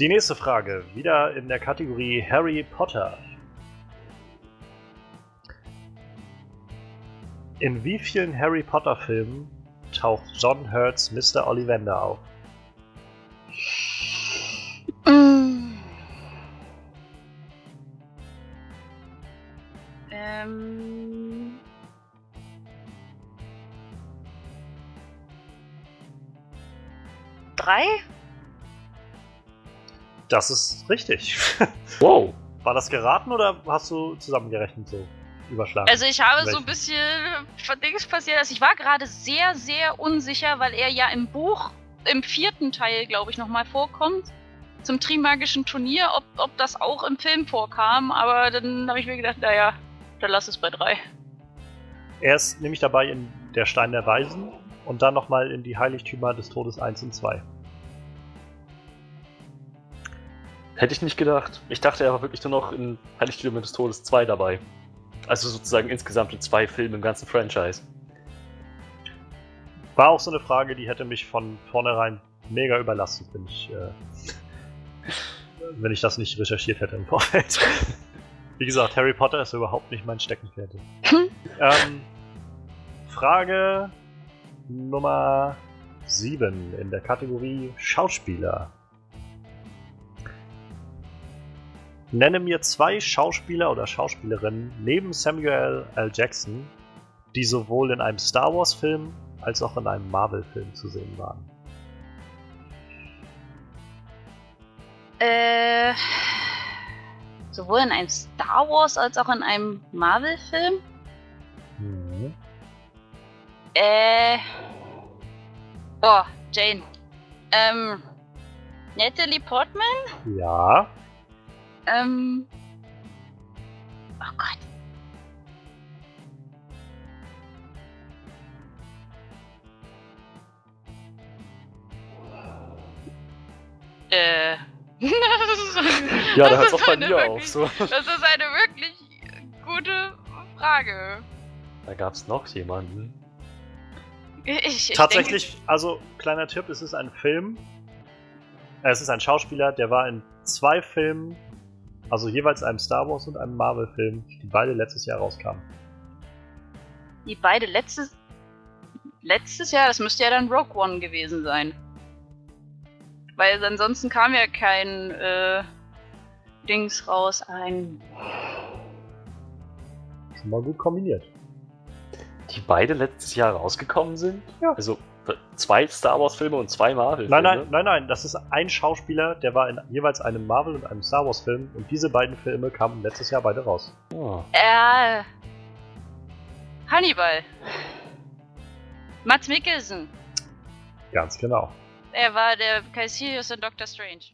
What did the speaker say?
Die nächste Frage, wieder in der Kategorie Harry Potter. In wie vielen Harry Potter Filmen taucht John Hurts Mr. Ollivander auf? Ähm. Drei? Das ist richtig. Wow. War das geraten oder hast du zusammengerechnet so überschlagen? Also ich habe so Welchen? ein bisschen von Dings passiert. Also ich war gerade sehr, sehr unsicher, weil er ja im Buch im vierten Teil, glaube ich, nochmal vorkommt. Zum Trimagischen Turnier, ob, ob das auch im Film vorkam. Aber dann habe ich mir gedacht, naja, dann lass es bei drei. Er ist nämlich dabei in Der Stein der Weisen und dann nochmal in die Heiligtümer des Todes 1 und 2. Hätte ich nicht gedacht. Ich dachte, er war wirklich nur noch in Heiligtümer des Todes 2 dabei. Also sozusagen insgesamt in zwei Filmen im ganzen Franchise. War auch so eine Frage, die hätte mich von vornherein mega überlastet, wenn ich, äh, wenn ich das nicht recherchiert hätte im Vorfeld. Wie gesagt, Harry Potter ist überhaupt nicht mein Steckenpferd. ähm, Frage Nummer 7 in der Kategorie Schauspieler. Nenne mir zwei Schauspieler oder Schauspielerinnen neben Samuel L. Jackson, die sowohl in einem Star Wars-Film als auch in einem Marvel-Film zu sehen waren. Äh, sowohl in einem Star Wars als auch in einem Marvel-Film. Mhm. Äh. Oh, Jane. Ähm. Natalie Portman? Ja, Ähm. Oh Gott. Äh. Ja, da Das hört es ist auch bei mir wirklich- auf. So. Das ist eine wirklich gute Frage. Da gab es noch jemanden. Ich, ich tatsächlich, also kleiner Tipp, es ist ein Film. Es ist ein Schauspieler, der war in zwei Filmen, also jeweils einem Star Wars und einem Marvel-Film, die beide letztes Jahr rauskamen. Die beide letztes. Letztes Jahr, das müsste ja dann Rogue One gewesen sein. Weil ansonsten kam ja kein äh, Dings raus. Ein. Schon mal gut kombiniert. Die beide letztes Jahr rausgekommen sind? Ja. Also zwei Star Wars-Filme und zwei Marvel-Filme? Nein, nein, nein, nein, das ist ein Schauspieler, der war in jeweils einem Marvel- und einem Star Wars-Film und diese beiden Filme kamen letztes Jahr beide raus. Oh. Äh. Hannibal. Mats Mikkelsen. Ganz genau. Er war der Caecilius in Doctor Strange.